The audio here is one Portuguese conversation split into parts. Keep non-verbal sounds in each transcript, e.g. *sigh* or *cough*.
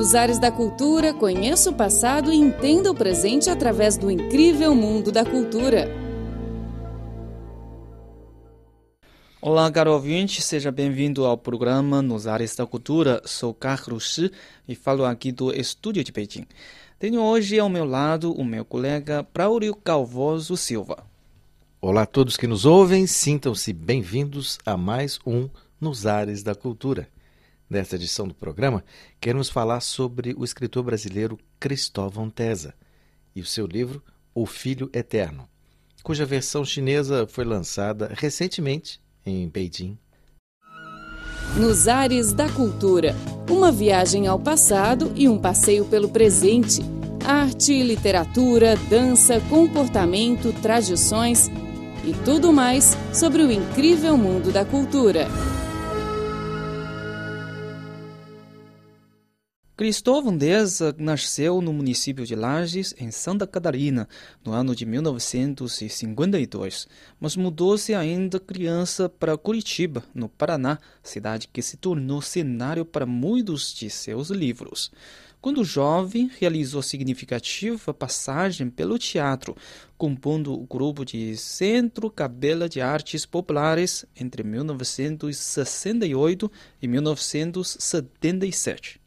Nos ares da cultura, conheça o passado e entenda o presente através do incrível mundo da cultura. Olá, caro ouvinte, seja bem-vindo ao programa Nos Ares da Cultura. Sou Carlos Shi e falo aqui do estúdio de Beijing. Tenho hoje ao meu lado o meu colega Braulio Calvoso Silva. Olá a todos que nos ouvem, sintam-se bem-vindos a mais um Nos Ares da Cultura. Nesta edição do programa, queremos falar sobre o escritor brasileiro Cristóvão Tesa e o seu livro O Filho Eterno, cuja versão chinesa foi lançada recentemente em Beijing. Nos Ares da Cultura uma viagem ao passado e um passeio pelo presente. Arte, literatura, dança, comportamento, tradições e tudo mais sobre o incrível mundo da cultura. Cristóvão Deza nasceu no município de Lages, em Santa Catarina, no ano de 1952, mas mudou-se ainda criança para Curitiba, no Paraná, cidade que se tornou cenário para muitos de seus livros. Quando jovem, realizou significativa passagem pelo teatro, compondo o grupo de Centro Cabela de Artes Populares entre 1968 e 1977.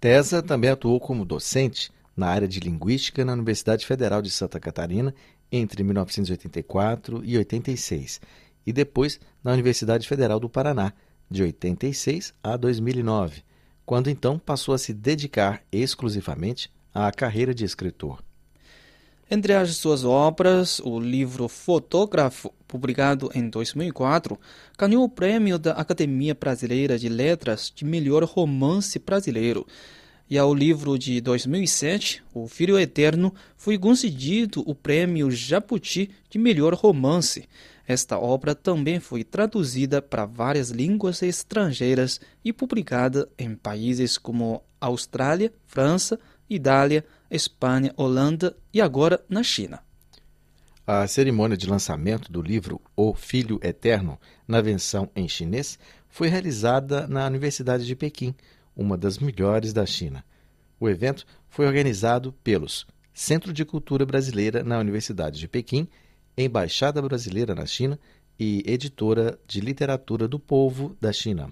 Tesa também atuou como docente na área de linguística na Universidade Federal de Santa Catarina entre 1984 e 86 e depois na Universidade Federal do Paraná de 86 a 2009 quando então passou a se dedicar exclusivamente à carreira de escritor. Entre as suas obras, o livro Fotógrafo, publicado em 2004, ganhou o prêmio da Academia Brasileira de Letras de melhor romance brasileiro. E ao livro de 2007, O Filho Eterno, foi concedido o prêmio Jabuti de melhor romance. Esta obra também foi traduzida para várias línguas estrangeiras e publicada em países como Austrália, França, Itália, Espanha, Holanda e agora na China. A cerimônia de lançamento do livro O Filho Eterno, na versão em chinês, foi realizada na Universidade de Pequim, uma das melhores da China. O evento foi organizado pelos Centro de Cultura Brasileira na Universidade de Pequim embaixada brasileira na China e editora de literatura do povo da China.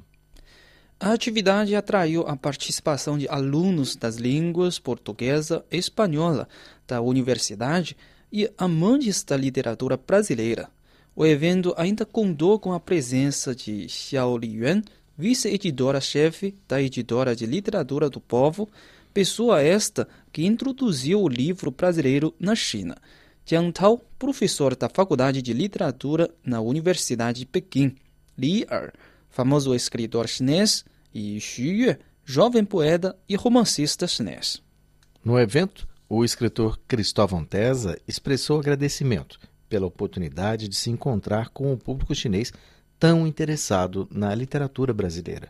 A atividade atraiu a participação de alunos das línguas portuguesa e espanhola da universidade e amantes da literatura brasileira. O evento ainda contou com a presença de Xiao Liyuan, vice-editora-chefe da editora de literatura do povo, pessoa esta que introduziu o livro brasileiro na China. Jiang Tao, professor da Faculdade de Literatura na Universidade de Pequim, Li Er, famoso escritor chinês, e Xu Yue, jovem poeta e romancista chinês. No evento, o escritor Cristóvão Tesa expressou agradecimento pela oportunidade de se encontrar com o público chinês tão interessado na literatura brasileira.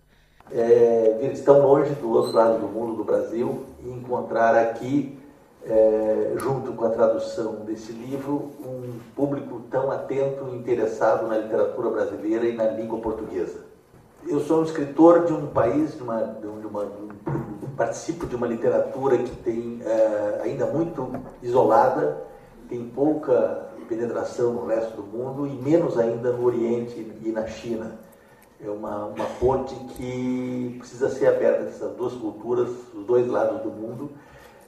É, vir tão longe do outro lado do mundo, do Brasil, e encontrar aqui é, junto com a tradução desse livro, um público tão atento e interessado na literatura brasileira e na língua portuguesa. Eu sou um escritor de um país, de uma, de uma, participo de uma literatura que tem é, ainda muito isolada, tem pouca penetração no resto do mundo e menos ainda no Oriente e na China. É uma, uma que precisa ser aberta essas duas culturas, os dois lados do mundo,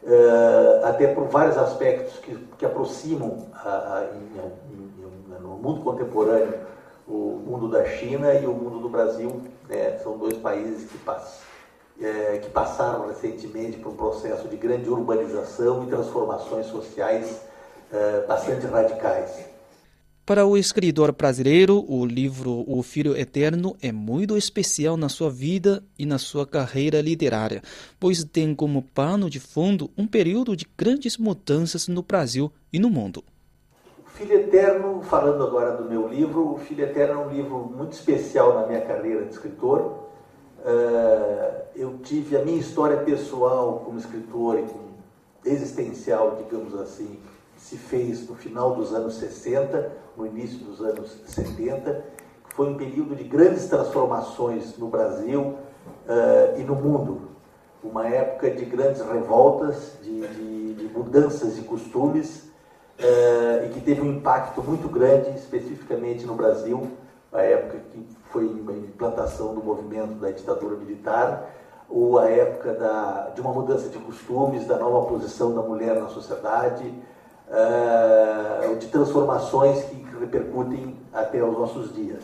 uh, até por vários aspectos que, que aproximam a, a, em, em, no mundo contemporâneo o mundo da China e o mundo do Brasil. Né? São dois países que, pass, é, que passaram recentemente por um processo de grande urbanização e transformações sociais é, bastante radicais. Para o escritor brasileiro, o livro O Filho Eterno é muito especial na sua vida e na sua carreira literária, pois tem como pano de fundo um período de grandes mudanças no Brasil e no mundo. Filho Eterno, falando agora do meu livro, O Filho Eterno é um livro muito especial na minha carreira de escritor. Uh, eu tive a minha história pessoal como escritor e existencial, digamos assim, se fez no final dos anos 60, no início dos anos 70, que foi um período de grandes transformações no Brasil uh, e no mundo. uma época de grandes revoltas, de, de, de mudanças de costumes, uh, e que teve um impacto muito grande, especificamente no Brasil, a época que foi a implantação do movimento da ditadura militar, ou a época da, de uma mudança de costumes, da nova posição da mulher na sociedade, uh, de transformações que repercutem até os nossos dias.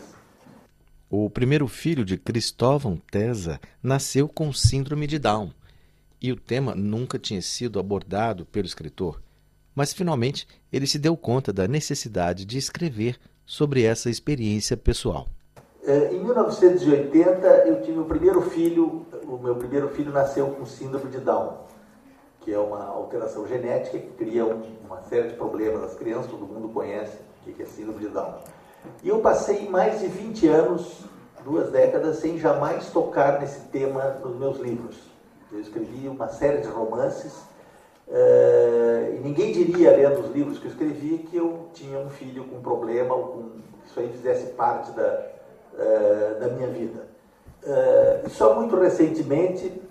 O primeiro filho de Cristóvão Tesa nasceu com síndrome de Down e o tema nunca tinha sido abordado pelo escritor. Mas finalmente ele se deu conta da necessidade de escrever sobre essa experiência pessoal. É, em 1980 eu tive o primeiro filho, o meu primeiro filho nasceu com síndrome de Down, que é uma alteração genética que cria uma série de problemas. As crianças, todo mundo conhece o que é síndrome de Down. E eu passei mais de 20 anos, duas décadas, sem jamais tocar nesse tema nos meus livros. Eu escrevi uma série de romances, e ninguém diria, lendo os livros que eu escrevi, que eu tinha um filho com problema, ou com, que isso aí fizesse parte da, uh, da minha vida. Uh, só muito recentemente,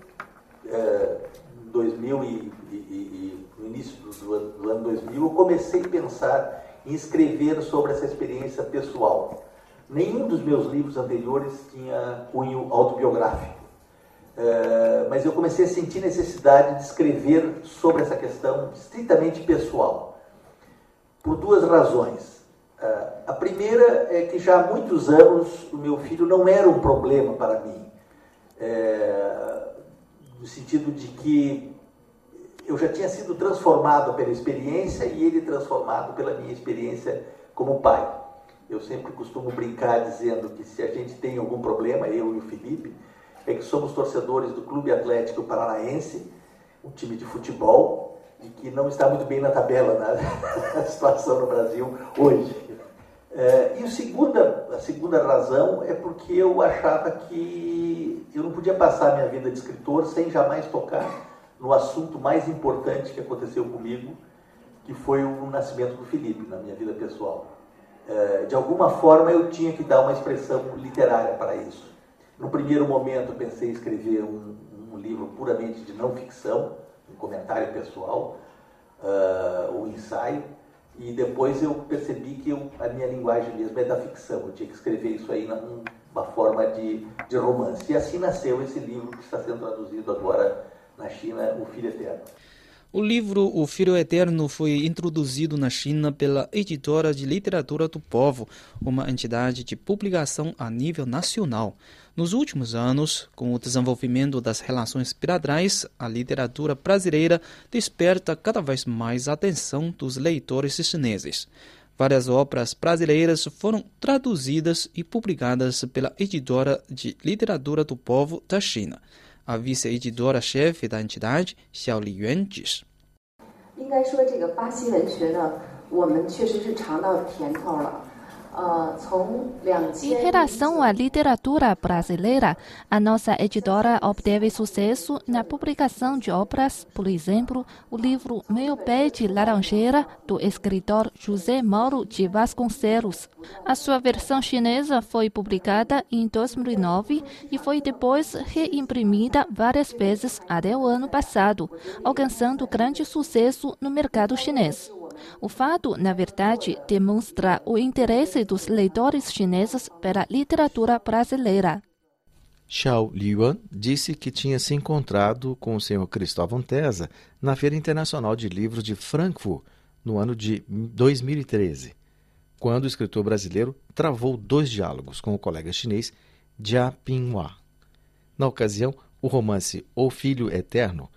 uh, 2000 e, e, e, no início do, do ano 2000, eu comecei a pensar em escrever sobre essa experiência pessoal. Nenhum dos meus livros anteriores tinha cunho autobiográfico, é, mas eu comecei a sentir necessidade de escrever sobre essa questão estritamente pessoal, por duas razões. É, a primeira é que já há muitos anos o meu filho não era um problema para mim, é, no sentido de que eu já tinha sido transformado pela experiência e ele transformado pela minha experiência como pai. Eu sempre costumo brincar dizendo que se a gente tem algum problema, eu e o Felipe, é que somos torcedores do Clube Atlético Paranaense, um time de futebol, e que não está muito bem na tabela *laughs* na, na situação no Brasil hoje. É, e a segunda, a segunda razão é porque eu achava que eu não podia passar minha vida de escritor sem jamais tocar no assunto mais importante que aconteceu comigo, que foi o nascimento do Felipe na minha vida pessoal. É, de alguma forma eu tinha que dar uma expressão literária para isso. No primeiro momento pensei em escrever um, um livro puramente de não ficção, um comentário pessoal, uh, um ensaio, e depois eu percebi que eu, a minha linguagem mesmo é da ficção. Eu tinha que escrever isso aí numa forma de, de romance. E assim nasceu esse livro que está sendo traduzido agora na China, O Filho Eterno. O livro O Filho Eterno foi introduzido na China pela Editora de Literatura do Povo, uma entidade de publicação a nível nacional. Nos últimos anos, com o desenvolvimento das relações bilaterais, a literatura brasileira desperta cada vez mais a atenção dos leitores chineses. Várias obras brasileiras foram traduzidas e publicadas pela Editora de Literatura do Povo da China. A vice-editora-chefe da entidade, Xiao Liyuan, diz. 应该说，这个巴西文学呢，我们确实是尝到甜头了。 Em relação à literatura brasileira, a nossa editora obteve sucesso na publicação de obras, por exemplo, o livro Meu Pé de Laranjeira, do escritor José Mauro de Vasconcelos. A sua versão chinesa foi publicada em 2009 e foi depois reimprimida várias vezes até o ano passado, alcançando grande sucesso no mercado chinês. O fato, na verdade, demonstra o interesse dos leitores chineses pela literatura brasileira. Xiao Liuan disse que tinha se encontrado com o senhor Cristóvão Tesa na Feira Internacional de Livros de Frankfurt no ano de 2013, quando o escritor brasileiro travou dois diálogos com o colega chinês Jia Pinhua. Na ocasião, o romance O Filho Eterno,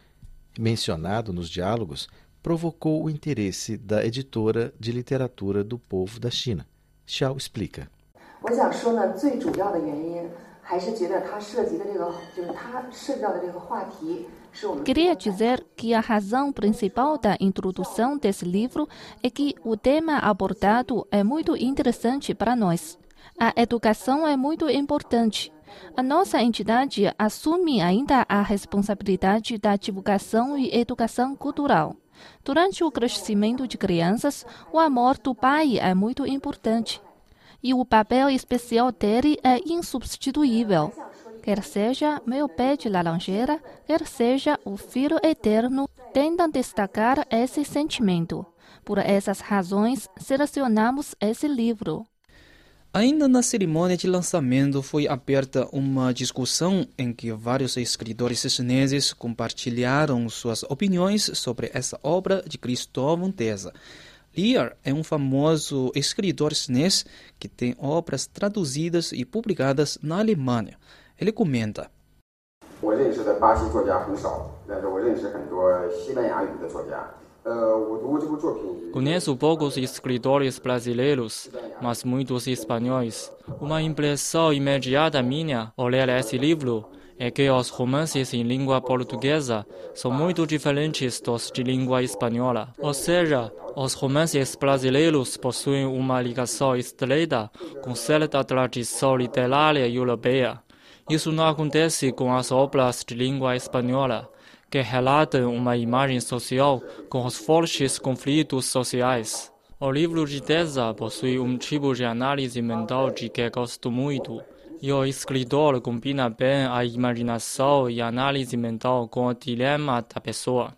mencionado nos diálogos, provocou o interesse da editora de literatura do povo da China. Xiao explica. Queria dizer que a razão principal da introdução desse livro é que o tema abordado é muito interessante para nós. A educação é muito importante. A nossa entidade assume ainda a responsabilidade da divulgação e educação cultural. Durante o crescimento de crianças, o amor do pai é muito importante. E o papel especial dele é insubstituível. quer seja Meu Pé de Laranjeira, quer seja O Filho Eterno, tentam destacar esse sentimento. Por essas razões, selecionamos esse livro. Ainda na cerimônia de lançamento foi aberta uma discussão em que vários escritores chineses compartilharam suas opiniões sobre essa obra de Cristóvão Tesa. Lear é um famoso escritor chinês que tem obras traduzidas e publicadas na Alemanha. Ele comenta. 我 Conheço poucos escritores brasileiros, mas muitos espanhóis. Uma impressão imediata minha ao ler esse livro é que os romances em língua portuguesa são muito diferentes dos de língua espanhola. Ou seja, os romances brasileiros possuem uma ligação estreita com certa tradição literária europeia. Isso não acontece com as obras de língua espanhola que relatam uma imagem social com os fortes conflitos sociais. O livro de Tesa possui um tipo de análise mental de que gosto muito, e o escritor combina bem a imaginação e a análise mental com o dilema da pessoa.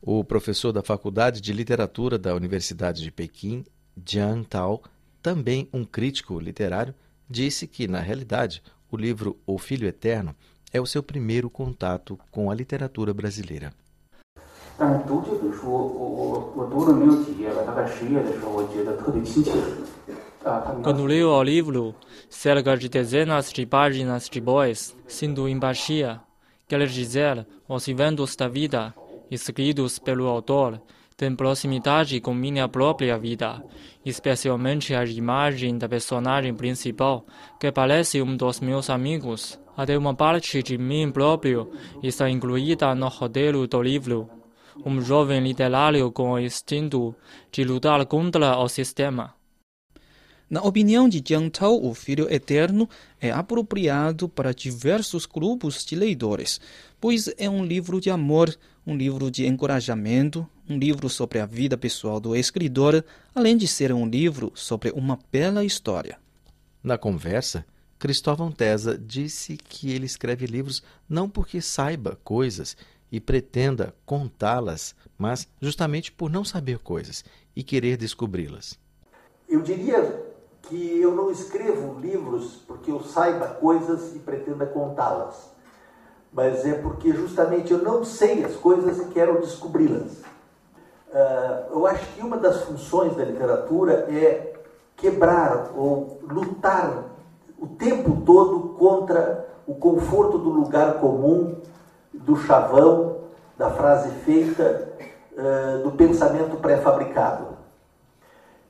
O professor da Faculdade de Literatura da Universidade de Pequim, Jiang Tao, também um crítico literário, disse que, na realidade, o livro O Filho Eterno é o seu primeiro contato com a literatura brasileira. Quando leio o livro, cerca de dezenas de páginas de boas, sinto empatia. Quer dizer, os eventos da vida, escritos pelo autor, têm proximidade com minha própria vida, especialmente a imagem da personagem principal, que parece um dos meus amigos. Até uma parte de mim próprio está incluída no roteiro do livro. Um jovem literário com o instinto de lutar contra o sistema. Na opinião de Jiang Tao, O Filho Eterno é apropriado para diversos grupos de leitores, pois é um livro de amor, um livro de encorajamento, um livro sobre a vida pessoal do escritor, além de ser um livro sobre uma bela história. Na conversa, Cristóvão Tesa disse que ele escreve livros não porque saiba coisas e pretenda contá-las, mas justamente por não saber coisas e querer descobri-las. Eu diria que eu não escrevo livros porque eu saiba coisas e pretenda contá-las, mas é porque justamente eu não sei as coisas e quero descobri-las. Uh, eu acho que uma das funções da literatura é quebrar ou lutar o tempo todo contra o conforto do lugar comum, do chavão, da frase feita, uh, do pensamento pré-fabricado.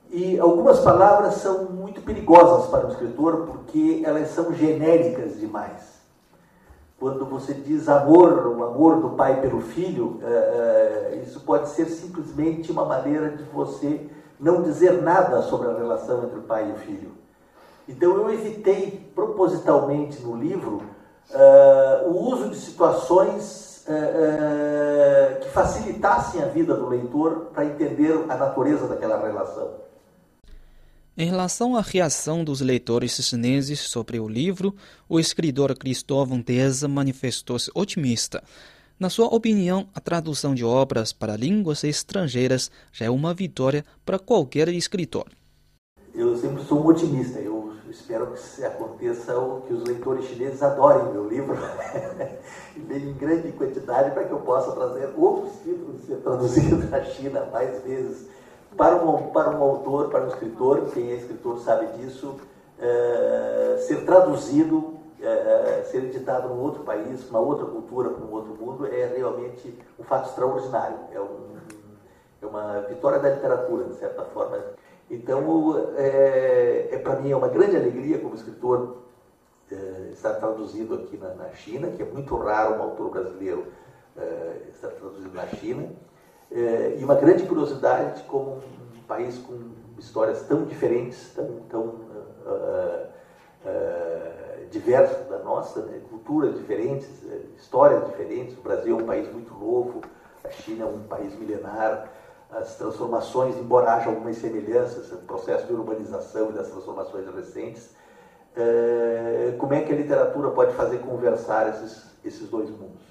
E algumas palavras são muito perigosas para o escritor porque elas são genéricas demais. Quando você diz amor, o amor do pai pelo filho, uh, uh, isso pode ser simplesmente uma maneira de você não dizer nada sobre a relação entre o pai e o filho. Então eu evitei propositalmente no livro uh, o uso de situações uh, uh, que facilitassem a vida do leitor para entender a natureza daquela relação. Em relação à reação dos leitores chineses sobre o livro, o escritor Cristóvão Teza manifestou-se otimista. Na sua opinião, a tradução de obras para línguas estrangeiras já é uma vitória para qualquer escritor. Eu sempre sou um otimista. Eu espero que aconteça o que os leitores chineses adorem meu livro, *laughs* em grande quantidade, para que eu possa trazer outros títulos ser traduzidos *laughs* na China mais vezes. Para um, para um autor, para um escritor, quem é escritor sabe disso, é, ser traduzido, é, ser editado num outro país, uma outra cultura, para um outro mundo, é realmente um fato extraordinário. É, um, é uma vitória da literatura, de certa forma. Então, é, é para mim é uma grande alegria como escritor é, estar traduzido aqui na, na, China, que é muito raro um autor brasileiro é, estar traduzido na China, é, e uma grande curiosidade como um país com histórias tão diferentes, tão, tão uh, uh, diversas da nossa, né? culturas diferentes, histórias diferentes. O Brasil é um país muito novo, a China é um país milenar as transformações, embora haja algumas semelhanças, o processo de urbanização e das transformações recentes, é, como é que a literatura pode fazer conversar esses, esses dois mundos.